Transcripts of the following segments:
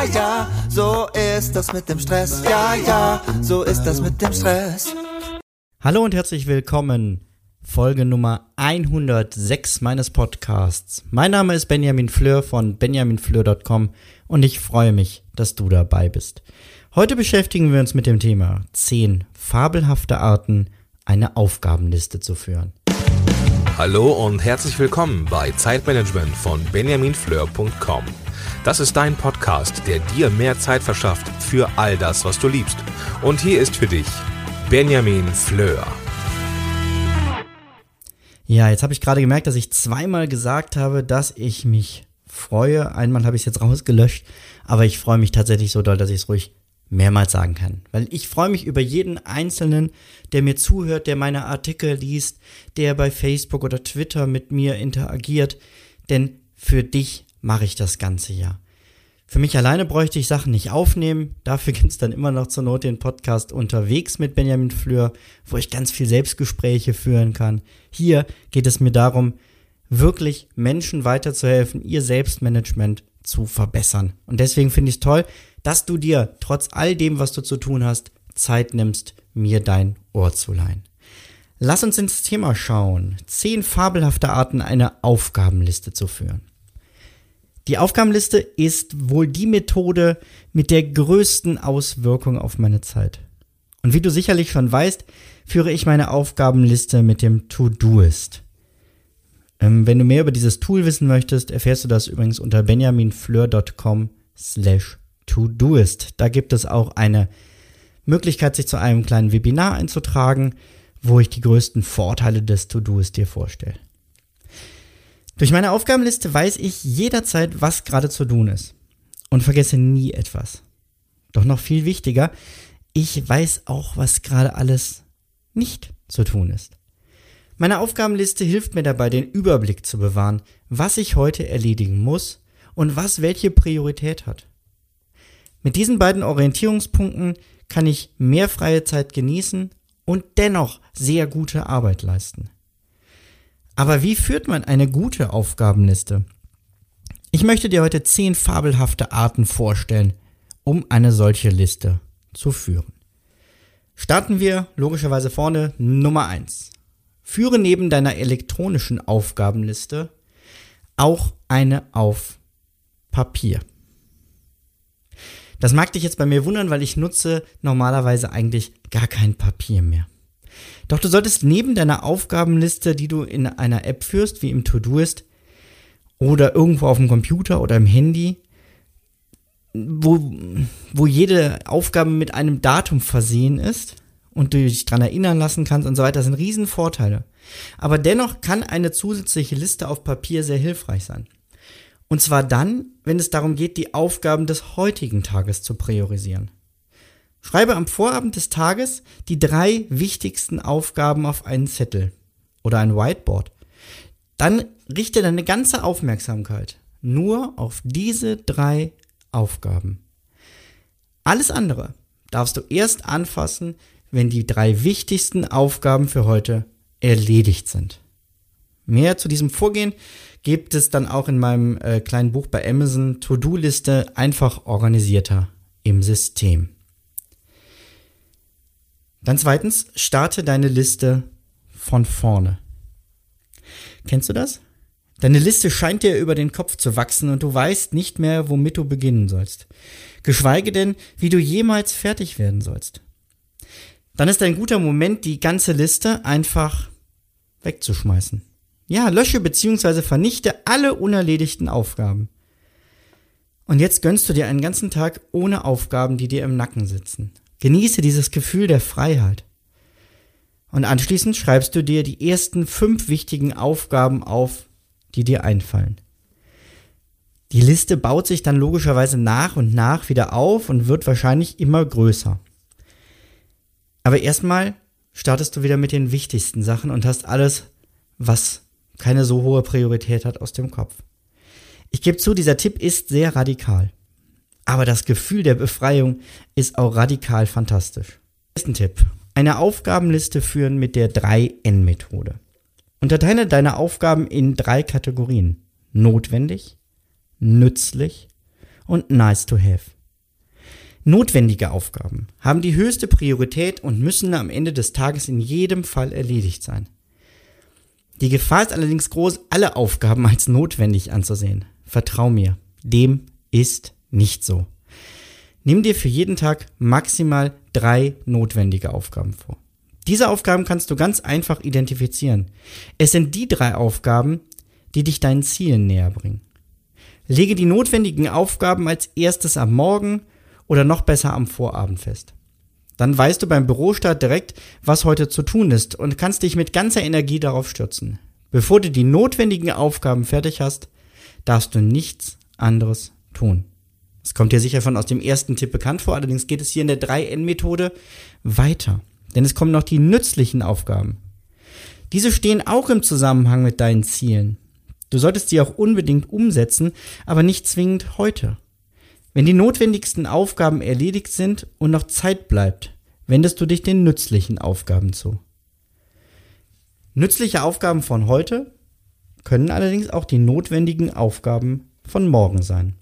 Ja, ja, so ist das mit dem Stress. Ja, ja, so ist das mit dem Stress. Hallo und herzlich willkommen. Folge Nummer 106 meines Podcasts. Mein Name ist Benjamin Fleur von benjaminfleur.com und ich freue mich, dass du dabei bist. Heute beschäftigen wir uns mit dem Thema 10 fabelhafte Arten, eine Aufgabenliste zu führen. Hallo und herzlich willkommen bei Zeitmanagement von benjaminfleur.com. Das ist dein Podcast, der dir mehr Zeit verschafft für all das, was du liebst. Und hier ist für dich Benjamin Fleur. Ja, jetzt habe ich gerade gemerkt, dass ich zweimal gesagt habe, dass ich mich freue. Einmal habe ich es jetzt rausgelöscht, aber ich freue mich tatsächlich so doll, dass ich es ruhig mehrmals sagen kann. Weil ich freue mich über jeden Einzelnen, der mir zuhört, der meine Artikel liest, der bei Facebook oder Twitter mit mir interagiert. Denn für dich mache ich das ganze Jahr. Für mich alleine bräuchte ich Sachen nicht aufnehmen. Dafür gibt es dann immer noch zur Not den Podcast unterwegs mit Benjamin Fleur, wo ich ganz viel Selbstgespräche führen kann. Hier geht es mir darum, wirklich Menschen weiterzuhelfen, ihr Selbstmanagement zu verbessern. Und deswegen finde ich es toll, dass du dir trotz all dem, was du zu tun hast, Zeit nimmst, mir dein Ohr zu leihen. Lass uns ins Thema schauen. Zehn fabelhafte Arten, eine Aufgabenliste zu führen. Die Aufgabenliste ist wohl die Methode mit der größten Auswirkung auf meine Zeit. Und wie du sicherlich schon weißt, führe ich meine Aufgabenliste mit dem To-Doist. Ähm, wenn du mehr über dieses Tool wissen möchtest, erfährst du das übrigens unter benjaminfleur.com slash To-Doist. Da gibt es auch eine Möglichkeit, sich zu einem kleinen Webinar einzutragen, wo ich die größten Vorteile des To-Doist dir vorstelle. Durch meine Aufgabenliste weiß ich jederzeit, was gerade zu tun ist und vergesse nie etwas. Doch noch viel wichtiger, ich weiß auch, was gerade alles nicht zu tun ist. Meine Aufgabenliste hilft mir dabei, den Überblick zu bewahren, was ich heute erledigen muss und was welche Priorität hat. Mit diesen beiden Orientierungspunkten kann ich mehr freie Zeit genießen und dennoch sehr gute Arbeit leisten. Aber wie führt man eine gute Aufgabenliste? Ich möchte dir heute zehn fabelhafte Arten vorstellen, um eine solche Liste zu führen. Starten wir logischerweise vorne Nummer eins. Führe neben deiner elektronischen Aufgabenliste auch eine auf Papier. Das mag dich jetzt bei mir wundern, weil ich nutze normalerweise eigentlich gar kein Papier mehr. Doch du solltest neben deiner Aufgabenliste, die du in einer App führst, wie im Todoist, oder irgendwo auf dem Computer oder im Handy, wo, wo jede Aufgabe mit einem Datum versehen ist und du dich daran erinnern lassen kannst und so weiter, sind Riesenvorteile. Aber dennoch kann eine zusätzliche Liste auf Papier sehr hilfreich sein. Und zwar dann, wenn es darum geht, die Aufgaben des heutigen Tages zu priorisieren. Schreibe am Vorabend des Tages die drei wichtigsten Aufgaben auf einen Zettel oder ein Whiteboard. Dann richte deine ganze Aufmerksamkeit nur auf diese drei Aufgaben. Alles andere darfst du erst anfassen, wenn die drei wichtigsten Aufgaben für heute erledigt sind. Mehr zu diesem Vorgehen gibt es dann auch in meinem äh, kleinen Buch bei Amazon To-Do-Liste einfach organisierter im System. Dann zweitens, starte deine Liste von vorne. Kennst du das? Deine Liste scheint dir über den Kopf zu wachsen und du weißt nicht mehr, womit du beginnen sollst. Geschweige denn, wie du jemals fertig werden sollst. Dann ist ein guter Moment, die ganze Liste einfach wegzuschmeißen. Ja, lösche bzw. vernichte alle unerledigten Aufgaben. Und jetzt gönnst du dir einen ganzen Tag ohne Aufgaben, die dir im Nacken sitzen. Genieße dieses Gefühl der Freiheit. Und anschließend schreibst du dir die ersten fünf wichtigen Aufgaben auf, die dir einfallen. Die Liste baut sich dann logischerweise nach und nach wieder auf und wird wahrscheinlich immer größer. Aber erstmal startest du wieder mit den wichtigsten Sachen und hast alles, was keine so hohe Priorität hat, aus dem Kopf. Ich gebe zu, dieser Tipp ist sehr radikal. Aber das Gefühl der Befreiung ist auch radikal fantastisch. Nächsten Tipp. Eine Aufgabenliste führen mit der 3N-Methode. Unterteile deine Aufgaben in drei Kategorien. Notwendig, nützlich und nice to have. Notwendige Aufgaben haben die höchste Priorität und müssen am Ende des Tages in jedem Fall erledigt sein. Die Gefahr ist allerdings groß, alle Aufgaben als notwendig anzusehen. Vertrau mir, dem ist nicht so. Nimm dir für jeden Tag maximal drei notwendige Aufgaben vor. Diese Aufgaben kannst du ganz einfach identifizieren. Es sind die drei Aufgaben, die dich deinen Zielen näher bringen. Lege die notwendigen Aufgaben als erstes am Morgen oder noch besser am Vorabend fest. Dann weißt du beim Bürostart direkt, was heute zu tun ist und kannst dich mit ganzer Energie darauf stürzen. Bevor du die notwendigen Aufgaben fertig hast, darfst du nichts anderes tun. Es kommt dir sicher von aus dem ersten Tipp bekannt vor, allerdings geht es hier in der 3N-Methode weiter. Denn es kommen noch die nützlichen Aufgaben. Diese stehen auch im Zusammenhang mit deinen Zielen. Du solltest sie auch unbedingt umsetzen, aber nicht zwingend heute. Wenn die notwendigsten Aufgaben erledigt sind und noch Zeit bleibt, wendest du dich den nützlichen Aufgaben zu. Nützliche Aufgaben von heute können allerdings auch die notwendigen Aufgaben von morgen sein.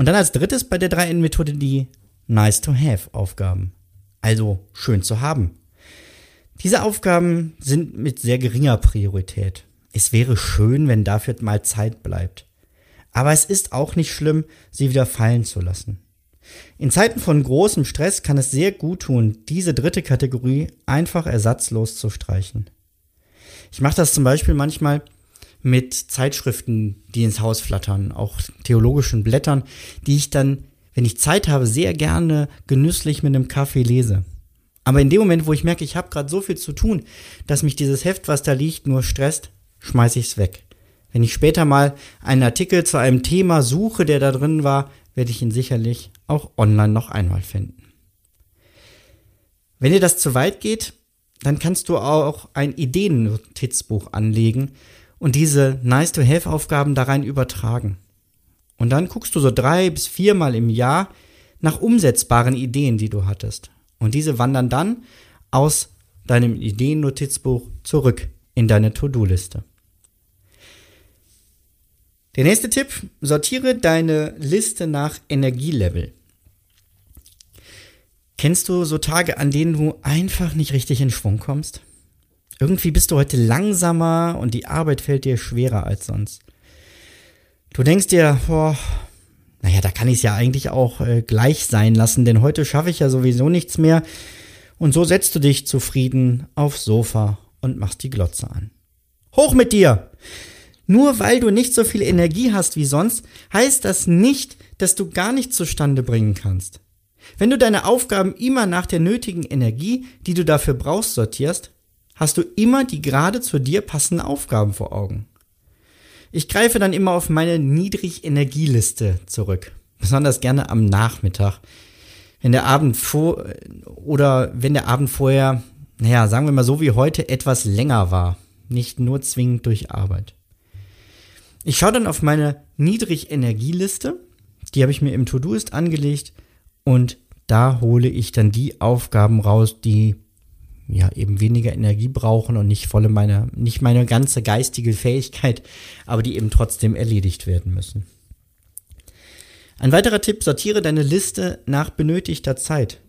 Und dann als drittes bei der 3N-Methode die Nice-to-Have-Aufgaben. Also schön zu haben. Diese Aufgaben sind mit sehr geringer Priorität. Es wäre schön, wenn dafür mal Zeit bleibt. Aber es ist auch nicht schlimm, sie wieder fallen zu lassen. In Zeiten von großem Stress kann es sehr gut tun, diese dritte Kategorie einfach ersatzlos zu streichen. Ich mache das zum Beispiel manchmal mit Zeitschriften, die ins Haus flattern, auch theologischen Blättern, die ich dann, wenn ich Zeit habe, sehr gerne genüsslich mit einem Kaffee lese. Aber in dem Moment, wo ich merke, ich habe gerade so viel zu tun, dass mich dieses Heft, was da liegt, nur stresst, schmeiße ich es weg. Wenn ich später mal einen Artikel zu einem Thema suche, der da drin war, werde ich ihn sicherlich auch online noch einmal finden. Wenn dir das zu weit geht, dann kannst du auch ein Ideennotizbuch anlegen und diese Nice-to-Have-Aufgaben da rein übertragen. Und dann guckst du so drei bis viermal im Jahr nach umsetzbaren Ideen, die du hattest. Und diese wandern dann aus deinem Ideennotizbuch zurück in deine To-Do-Liste. Der nächste Tipp, sortiere deine Liste nach Energielevel. Kennst du so Tage, an denen du einfach nicht richtig in Schwung kommst? Irgendwie bist du heute langsamer und die Arbeit fällt dir schwerer als sonst. Du denkst dir, boah, naja, da kann ich es ja eigentlich auch äh, gleich sein lassen, denn heute schaffe ich ja sowieso nichts mehr. Und so setzt du dich zufrieden aufs Sofa und machst die Glotze an. Hoch mit dir! Nur weil du nicht so viel Energie hast wie sonst, heißt das nicht, dass du gar nichts zustande bringen kannst. Wenn du deine Aufgaben immer nach der nötigen Energie, die du dafür brauchst, sortierst, hast du immer die gerade zu dir passenden Aufgaben vor Augen. Ich greife dann immer auf meine Niedrigenergieliste zurück, besonders gerne am Nachmittag. Wenn der Abend vor oder wenn der Abend vorher, naja, sagen wir mal so wie heute, etwas länger war, nicht nur zwingend durch Arbeit. Ich schaue dann auf meine Niedrigenergieliste, die habe ich mir im To-Do-Ist angelegt und da hole ich dann die Aufgaben raus, die ja eben weniger Energie brauchen und nicht volle meine, nicht meine ganze geistige Fähigkeit, aber die eben trotzdem erledigt werden müssen. Ein weiterer Tipp, sortiere deine Liste nach benötigter Zeit.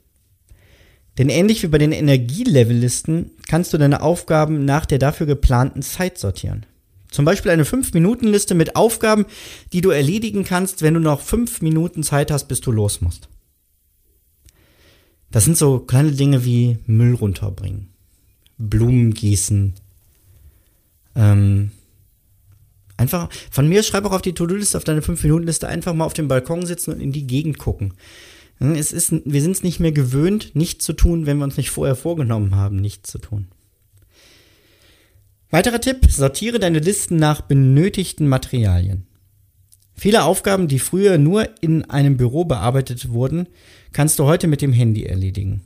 Denn ähnlich wie bei den Energielevellisten kannst du deine Aufgaben nach der dafür geplanten Zeit sortieren. Zum Beispiel eine 5-Minuten-Liste mit Aufgaben, die du erledigen kannst, wenn du noch 5 Minuten Zeit hast, bis du los musst. Das sind so kleine Dinge wie Müll runterbringen, Blumen gießen. Ähm, einfach, von mir schreib auch auf die To-Do-Liste, auf deine 5-Minuten-Liste, einfach mal auf dem Balkon sitzen und in die Gegend gucken. Es ist, wir sind es nicht mehr gewöhnt, nichts zu tun, wenn wir uns nicht vorher vorgenommen haben, nichts zu tun. Weiterer Tipp, sortiere deine Listen nach benötigten Materialien. Viele Aufgaben, die früher nur in einem Büro bearbeitet wurden, kannst du heute mit dem Handy erledigen.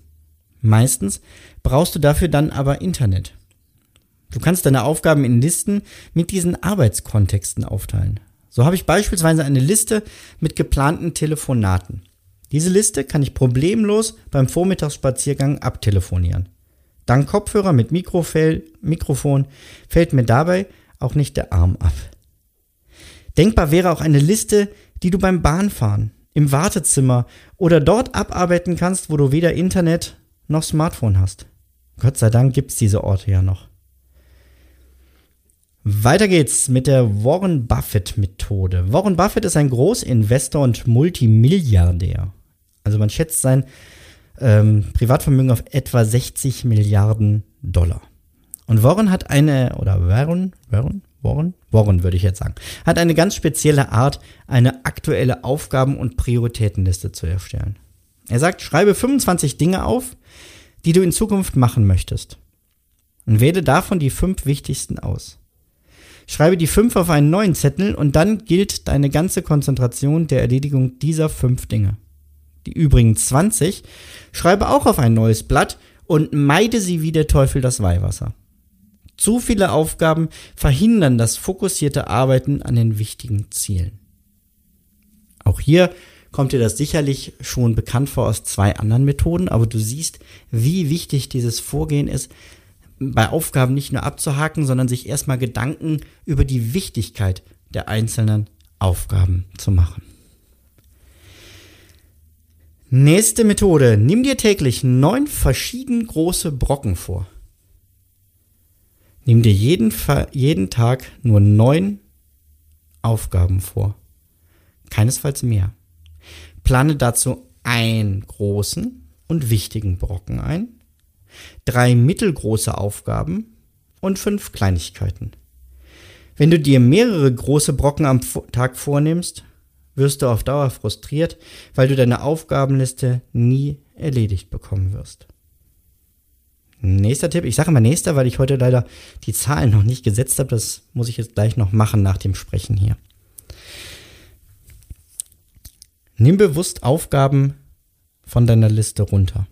Meistens brauchst du dafür dann aber Internet. Du kannst deine Aufgaben in Listen mit diesen Arbeitskontexten aufteilen. So habe ich beispielsweise eine Liste mit geplanten Telefonaten. Diese Liste kann ich problemlos beim Vormittagsspaziergang abtelefonieren. Dank Kopfhörer mit Mikrofell, Mikrofon fällt mir dabei auch nicht der Arm ab. Denkbar wäre auch eine Liste, die du beim Bahnfahren, im Wartezimmer oder dort abarbeiten kannst, wo du weder Internet noch Smartphone hast. Gott sei Dank gibt's diese Orte ja noch. Weiter geht's mit der Warren Buffett Methode. Warren Buffett ist ein Großinvestor und Multimilliardär. Also man schätzt sein ähm, Privatvermögen auf etwa 60 Milliarden Dollar. Und Warren hat eine, oder Warren, Warren, Warren, Warren würde ich jetzt sagen, hat eine ganz spezielle Art, eine aktuelle Aufgaben- und Prioritätenliste zu erstellen. Er sagt, schreibe 25 Dinge auf, die du in Zukunft machen möchtest. Und wähle davon die fünf wichtigsten aus. Schreibe die fünf auf einen neuen Zettel und dann gilt deine ganze Konzentration der Erledigung dieser fünf Dinge. Die übrigen 20 schreibe auch auf ein neues Blatt und meide sie wie der Teufel das Weihwasser. Zu viele Aufgaben verhindern das fokussierte Arbeiten an den wichtigen Zielen. Auch hier kommt dir das sicherlich schon bekannt vor aus zwei anderen Methoden, aber du siehst, wie wichtig dieses Vorgehen ist, bei Aufgaben nicht nur abzuhaken, sondern sich erstmal Gedanken über die Wichtigkeit der einzelnen Aufgaben zu machen. Nächste Methode. Nimm dir täglich neun verschieden große Brocken vor. Nimm dir jeden, jeden Tag nur neun Aufgaben vor. Keinesfalls mehr. Plane dazu einen großen und wichtigen Brocken ein drei mittelgroße Aufgaben und fünf Kleinigkeiten. Wenn du dir mehrere große Brocken am Tag vornimmst, wirst du auf Dauer frustriert, weil du deine Aufgabenliste nie erledigt bekommen wirst. Nächster Tipp, ich sage mal nächster, weil ich heute leider die Zahlen noch nicht gesetzt habe, das muss ich jetzt gleich noch machen nach dem Sprechen hier. Nimm bewusst Aufgaben von deiner Liste runter.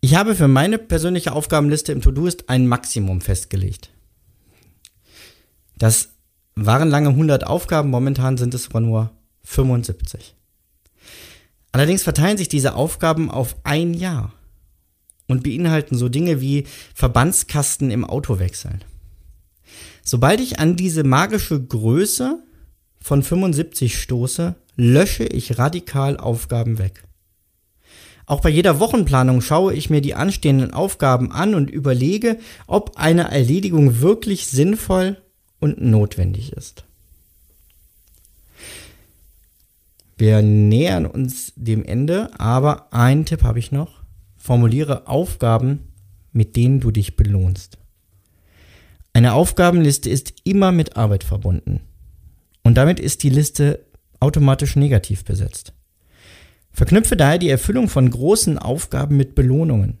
Ich habe für meine persönliche Aufgabenliste im To-Do-Ist ein Maximum festgelegt. Das waren lange 100 Aufgaben, momentan sind es aber nur 75. Allerdings verteilen sich diese Aufgaben auf ein Jahr und beinhalten so Dinge wie Verbandskasten im Auto wechseln. Sobald ich an diese magische Größe von 75 stoße, lösche ich radikal Aufgaben weg. Auch bei jeder Wochenplanung schaue ich mir die anstehenden Aufgaben an und überlege, ob eine Erledigung wirklich sinnvoll und notwendig ist. Wir nähern uns dem Ende, aber einen Tipp habe ich noch. Formuliere Aufgaben, mit denen du dich belohnst. Eine Aufgabenliste ist immer mit Arbeit verbunden. Und damit ist die Liste automatisch negativ besetzt. Verknüpfe daher die Erfüllung von großen Aufgaben mit Belohnungen.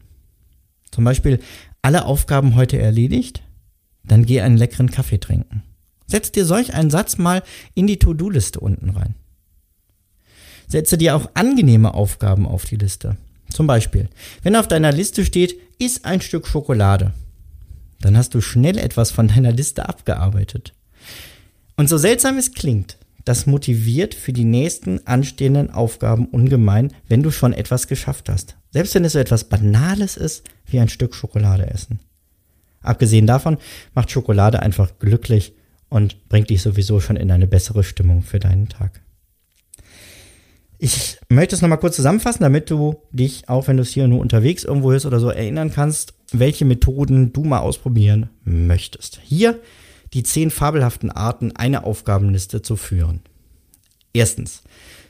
Zum Beispiel alle Aufgaben heute erledigt, dann geh einen leckeren Kaffee trinken. Setz dir solch einen Satz mal in die To-Do-Liste unten rein. Setze dir auch angenehme Aufgaben auf die Liste. Zum Beispiel, wenn auf deiner Liste steht, iss ein Stück Schokolade, dann hast du schnell etwas von deiner Liste abgearbeitet. Und so seltsam es klingt, das motiviert für die nächsten anstehenden Aufgaben ungemein, wenn du schon etwas geschafft hast. Selbst wenn es so etwas Banales ist, wie ein Stück Schokolade essen. Abgesehen davon macht Schokolade einfach glücklich und bringt dich sowieso schon in eine bessere Stimmung für deinen Tag. Ich möchte es nochmal kurz zusammenfassen, damit du dich, auch wenn du es hier nur unterwegs irgendwo hörst oder so, erinnern kannst, welche Methoden du mal ausprobieren möchtest. Hier die zehn fabelhaften Arten, eine Aufgabenliste zu führen. Erstens.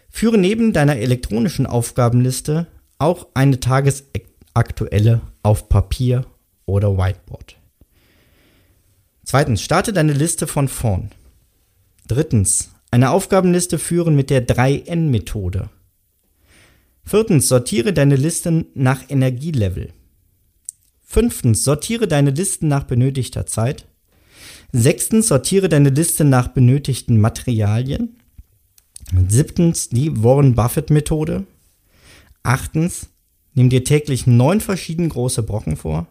Führe neben deiner elektronischen Aufgabenliste auch eine tagesaktuelle auf Papier oder Whiteboard. Zweitens, starte deine Liste von vorn. Drittens, eine Aufgabenliste führen mit der 3N-Methode. Viertens, sortiere deine Listen nach Energielevel. Fünftens, sortiere deine Listen nach benötigter Zeit. Sechstens, sortiere deine Liste nach benötigten Materialien. Siebtens, die Warren Buffett Methode. Achtens, nimm dir täglich neun verschiedene große Brocken vor.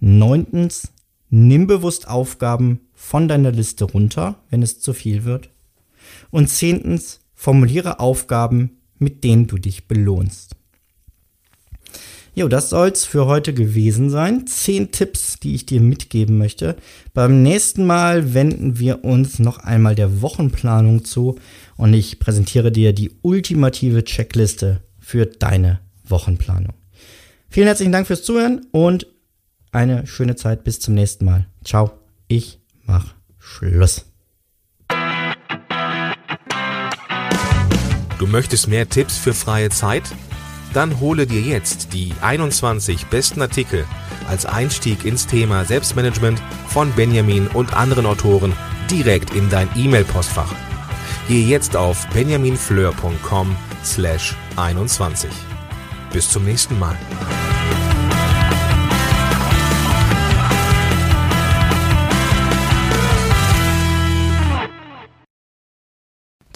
Neuntens, nimm bewusst Aufgaben von deiner Liste runter, wenn es zu viel wird. Und zehntens, formuliere Aufgaben, mit denen du dich belohnst. Jo, das soll's für heute gewesen sein. Zehn Tipps, die ich dir mitgeben möchte. Beim nächsten Mal wenden wir uns noch einmal der Wochenplanung zu und ich präsentiere dir die ultimative Checkliste für deine Wochenplanung. Vielen herzlichen Dank fürs Zuhören und eine schöne Zeit. Bis zum nächsten Mal. Ciao. Ich mach Schluss. Du möchtest mehr Tipps für freie Zeit? Dann hole dir jetzt die 21 besten Artikel als Einstieg ins Thema Selbstmanagement von Benjamin und anderen Autoren direkt in dein E-Mail-Postfach. Gehe jetzt auf benjaminfleur.com slash 21. Bis zum nächsten Mal.